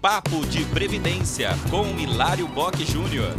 Papo de Previdência com Hilário Bock Júnior.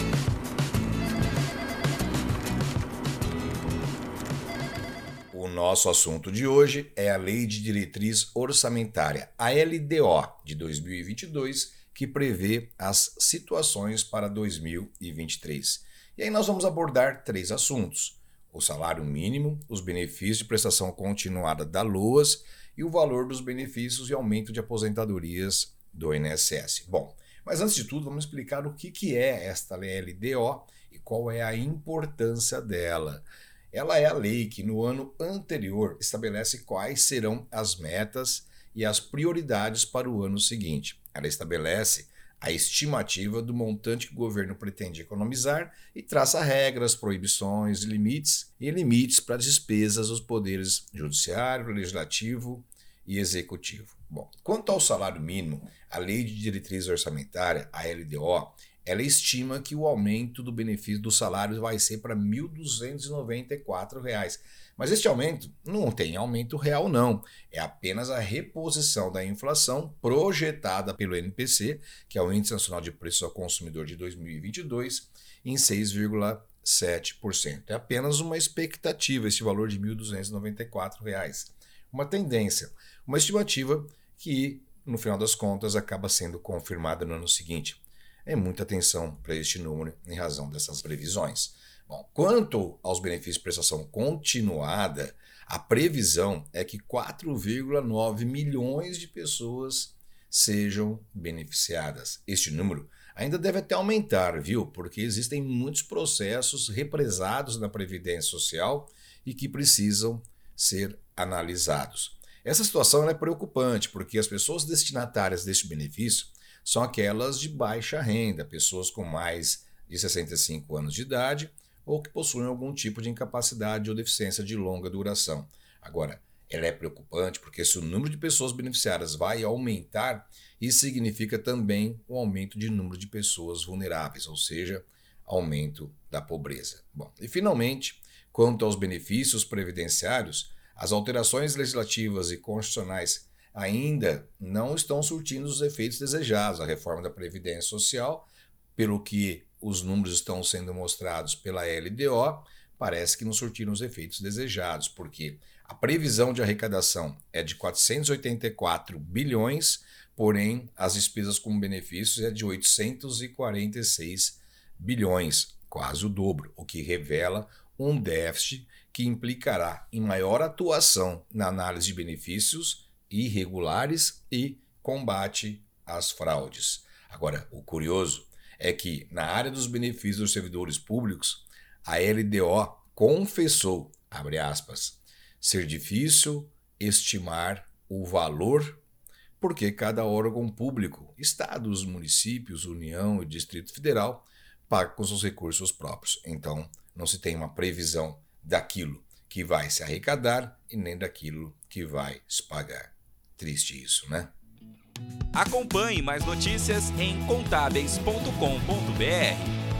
O nosso assunto de hoje é a Lei de Diretriz Orçamentária, a LDO, de 2022, que prevê as situações para 2023. E aí nós vamos abordar três assuntos: o salário mínimo, os benefícios de prestação continuada da LOAS e o valor dos benefícios e aumento de aposentadorias do INSS. Bom, mas antes de tudo, vamos explicar o que, que é esta LDO e qual é a importância dela. Ela é a lei que no ano anterior estabelece quais serão as metas e as prioridades para o ano seguinte. Ela estabelece a estimativa do montante que o governo pretende economizar e traça regras, proibições, limites e limites para as despesas dos poderes judiciário, legislativo e executivo. Bom, quanto ao salário mínimo, a Lei de Diretriz Orçamentária, a LDO, ela estima que o aumento do benefício do salário vai ser para R$ 1.294. Mas este aumento não tem aumento real, não. É apenas a reposição da inflação projetada pelo NPC, que é o Índice Nacional de Preços ao Consumidor de 2022, em 6,7%. É apenas uma expectativa, esse valor de R$ 1.294. Uma tendência, uma estimativa que, no final das contas, acaba sendo confirmada no ano seguinte. É muita atenção para este número em razão dessas previsões. Bom, quanto aos benefícios de prestação continuada, a previsão é que 4,9 milhões de pessoas sejam beneficiadas. Este número ainda deve até aumentar, viu? Porque existem muitos processos represados na Previdência Social e que precisam ser analisados. Essa situação é preocupante porque as pessoas destinatárias deste benefício são aquelas de baixa renda, pessoas com mais de 65 anos de idade ou que possuem algum tipo de incapacidade ou deficiência de longa duração. Agora, ela é preocupante porque se o número de pessoas beneficiadas vai aumentar, isso significa também o um aumento de número de pessoas vulneráveis, ou seja, aumento da pobreza. Bom, e finalmente, quanto aos benefícios previdenciários, as alterações legislativas e constitucionais ainda não estão surtindo os efeitos desejados. A reforma da Previdência Social, pelo que os números estão sendo mostrados pela LDO, parece que não surtiram os efeitos desejados, porque a previsão de arrecadação é de 484 bilhões, porém as despesas com benefícios é de 846 bilhões, quase o dobro, o que revela um déficit que implicará em maior atuação na análise de benefícios irregulares e combate às fraudes. Agora, o curioso é que, na área dos benefícios dos servidores públicos, a LDO confessou, abre aspas, ser difícil estimar o valor porque cada órgão público, estados, municípios, União e Distrito Federal, paga com seus recursos próprios. Então, não se tem uma previsão daquilo que vai se arrecadar e nem daquilo que vai se pagar. Triste isso, né? Acompanhe mais notícias em contábeis.com.br.